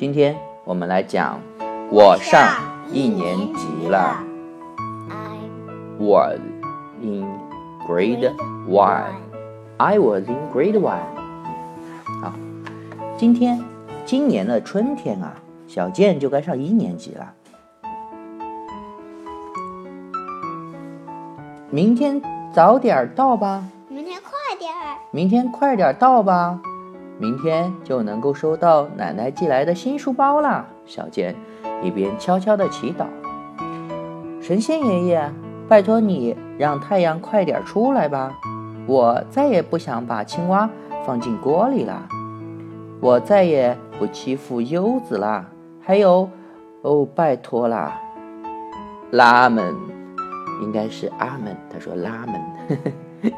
今天我们来讲，我上一年级了。I'm Was in grade one. I was in grade one. 好，今天今年的春天啊，小健就该上一年级了。明天早点儿到吧，明天快点儿，明天快点儿到吧，明天就能够收到奶奶寄来的新书包啦。小健一边悄悄地祈祷：“神仙爷爷，拜托你让太阳快点出来吧，我再也不想把青蛙放进锅里啦，我再也不欺负优子啦，还有，哦，拜托啦，拉门，应该是阿门。”他说拉门。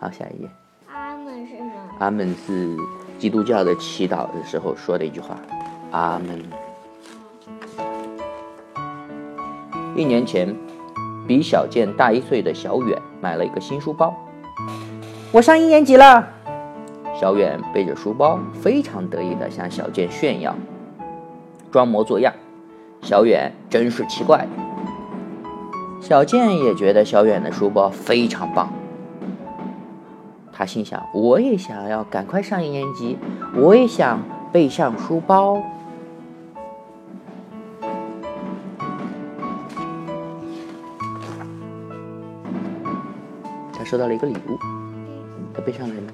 好，下一页。阿门是什么？阿门是基督教的祈祷的时候说的一句话。阿门。一年前，比小健大一岁的小远买了一个新书包。我上一年级了。小远背着书包，非常得意地向小健炫耀，装模作样。小远真是奇怪。小健也觉得小远的书包非常棒。他心想：“我也想要赶快上一年级，我也想背上书包。”他收到了一个礼物，他背上了什么？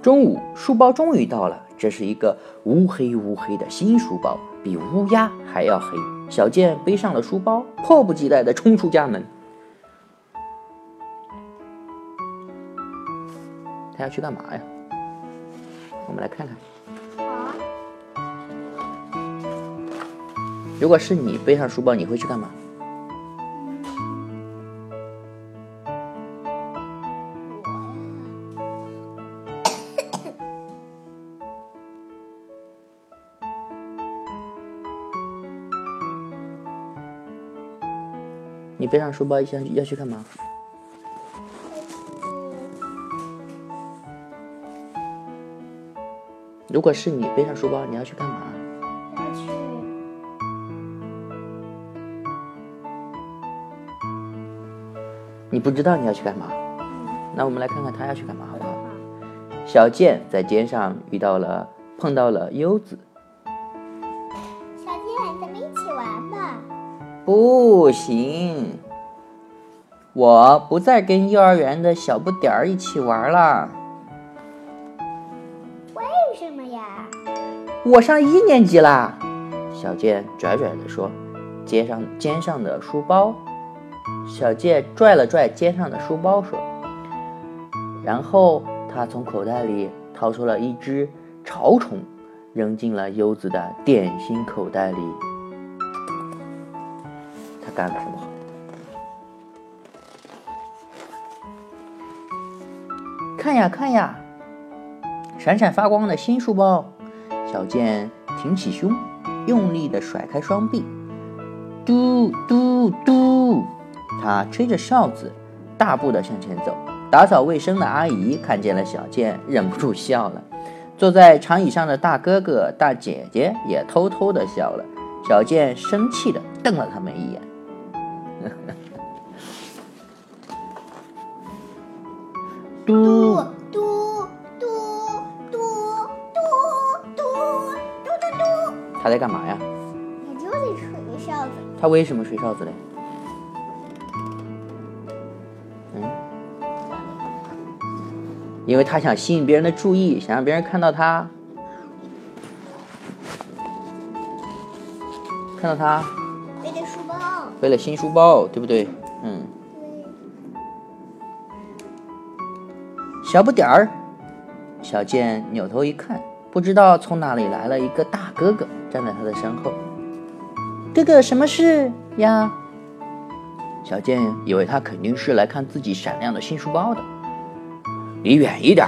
中午，书包终于到了。这是一个乌黑乌黑的新书包，比乌鸦还要黑。小健背上了书包，迫不及待地冲出家门。要去干嘛呀？我们来看看。好，如果是你背上书包，你会去干嘛？你背上书包要要去干嘛？如果是你背上书包，你要去干嘛？要去你不知道你要去干嘛？那我们来看看他要去干嘛，好不好？小健在街上遇到了，碰到了优子。小健，咱们一起玩吧。不行，我不再跟幼儿园的小不点儿一起玩了。为什么呀？我上一年级啦。小健拽拽地说，肩上肩上的书包。小健拽了拽肩上的书包，说，然后他从口袋里掏出了一只潮虫，扔进了柚子的点心口袋里。他干了什么？看呀看呀，闪闪发光的新书包。小健挺起胸，用力地甩开双臂，嘟嘟嘟，他吹着哨子，大步地向前走。打扫卫生的阿姨看见了小健，忍不住笑了。坐在长椅上的大哥哥、大姐姐也偷偷地笑了。小健生气地瞪了他们一眼。嘟嘟嘟他在干嘛呀？我就得吹哨子。他为什么吹哨子嘞？嗯，因为他想吸引别人的注意，想让别人看到他，看到他背着书包。背了新书包，对不对？嗯，对。小不点儿，小健扭头一看，不知道从哪里来了一个大哥哥，站在他的身后。哥哥，什么事呀？小健以为他肯定是来看自己闪亮的新书包的。离远一点，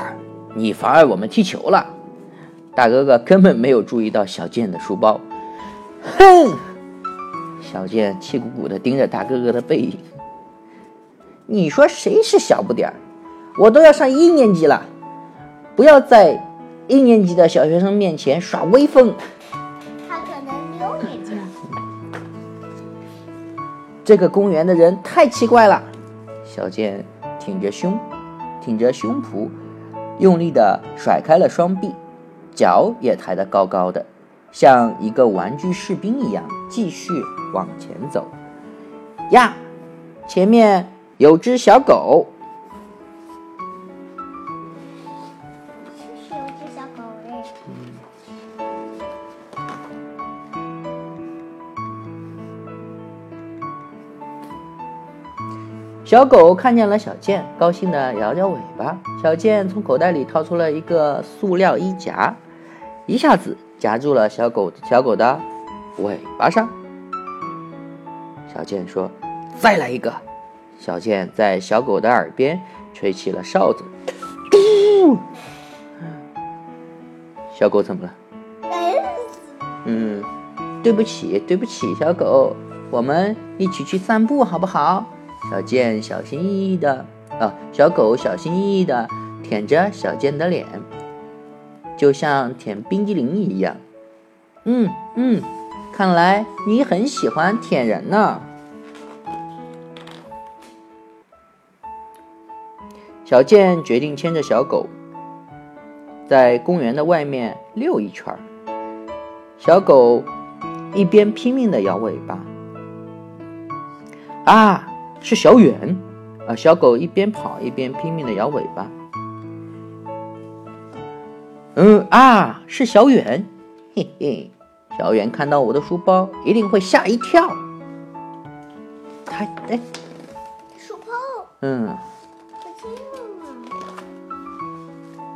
你妨碍我们踢球了。大哥哥根本没有注意到小健的书包。哼！小健气鼓鼓地盯着大哥哥的背影。你说谁是小不点儿？我都要上一年级了，不要在一年级的小学生面前耍威风。这个公园的人太奇怪了。小健挺着胸，挺着胸脯，用力地甩开了双臂，脚也抬得高高的，像一个玩具士兵一样，继续往前走。呀，前面有只小狗。小狗看见了小健，高兴地摇摇尾巴。小健从口袋里掏出了一个塑料衣夹，一下子夹住了小狗小狗的尾巴上。小健说：“再来一个。”小健在小狗的耳边吹起了哨子。嘟！小狗怎么了？哎，嗯，对不起，对不起，小狗，我们一起去散步好不好？小健小心翼翼的，啊，小狗小心翼翼的舔着小健的脸，就像舔冰激凌一样。嗯嗯，看来你很喜欢舔人呢。小健决定牵着小狗，在公园的外面溜一圈儿。小狗一边拼命的摇尾巴，啊，是小远啊！小狗一边跑一边拼命的摇尾巴。嗯啊，是小远，嘿嘿，小远看到我的书包一定会吓一跳。他哎，书包，嗯。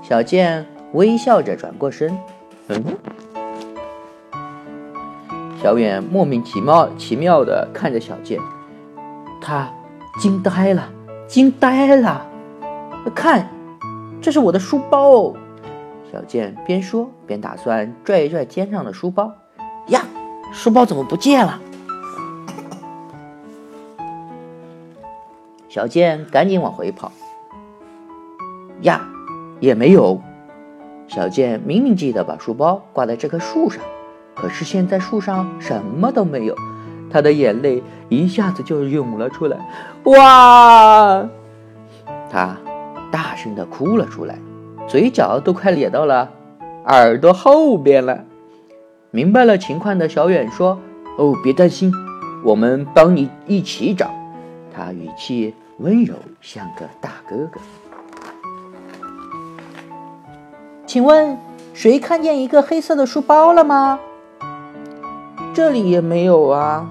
小健微笑着转过身，嗯，小远莫名其妙奇妙的看着小健，他惊呆了，惊呆了，看，这是我的书包。小健边说边打算拽一拽肩上的书包，呀，书包怎么不见了？小健赶紧往回跑，呀，也没有。小健明明记得把书包挂在这棵树上，可是现在树上什么都没有，他的眼泪一下子就涌了出来。哇！他大声的哭了出来，嘴角都快咧到了耳朵后边了。明白了情况的小远说：“哦，别担心，我们帮你一起找。”他语气温柔，像个大哥哥。请问谁看见一个黑色的书包了吗？这里也没有啊。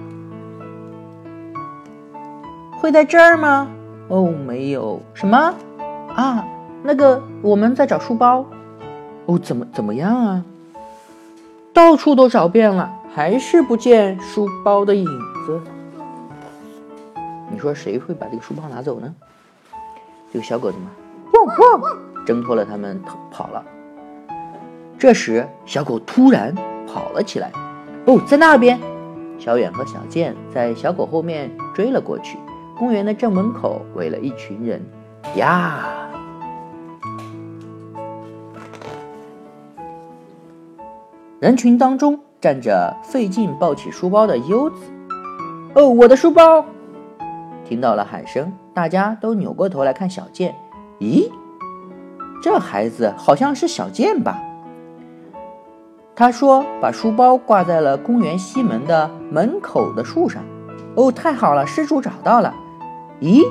会在这儿吗？哦，没有。什么？啊，那个我们在找书包。哦，怎么怎么样啊？到处都找遍了，还是不见书包的影子。你说谁会把这个书包拿走呢？这个小狗怎么？汪汪！挣脱了他们跑跑了。这时，小狗突然跑了起来。哦，在那边！小远和小健在小狗后面追了过去。公园的正门口围了一群人。呀！人群当中站着费劲抱起书包的优子。哦，我的书包！听到了喊声，大家都扭过头来看小健。咦，这孩子好像是小健吧？他说：“把书包挂在了公园西门的门口的树上。”哦，太好了，失主找到了。咦，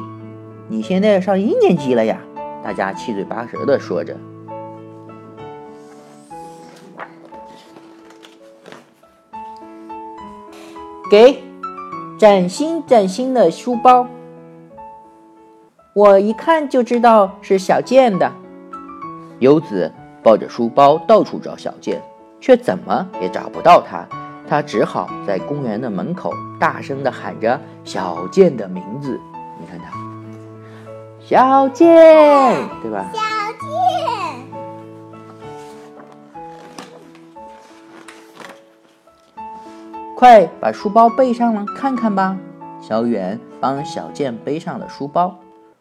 你现在上一年级了呀？大家七嘴八舌的说着。给，崭新崭新的书包，我一看就知道是小健的。游子抱着书包到处找小健。却怎么也找不到他，他只好在公园的门口大声地喊着小健的名字。你看他，小健，对吧？小健，快把书包背上了，看看吧。小远帮小健背上了书包。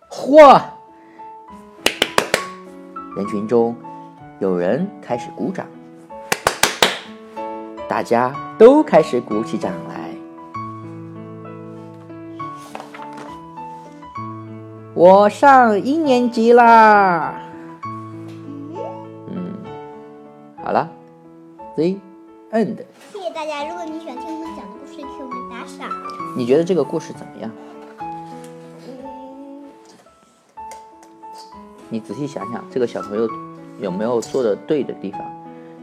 嚯！人群中有人开始鼓掌，大家都开始鼓起掌来。我上一年级啦。嗯，好了，The end。谢谢大家，如果你喜欢听我们讲的故事，给我们打赏。你觉得这个故事怎么样？嗯，你仔细想想，这个小朋友有没有做的对的地方，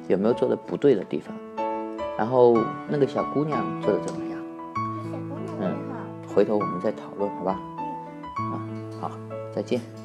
有没有做的不对的地方？然后那个小姑娘做的怎么样？小姑娘好。回头我们再讨论，好吧？再见。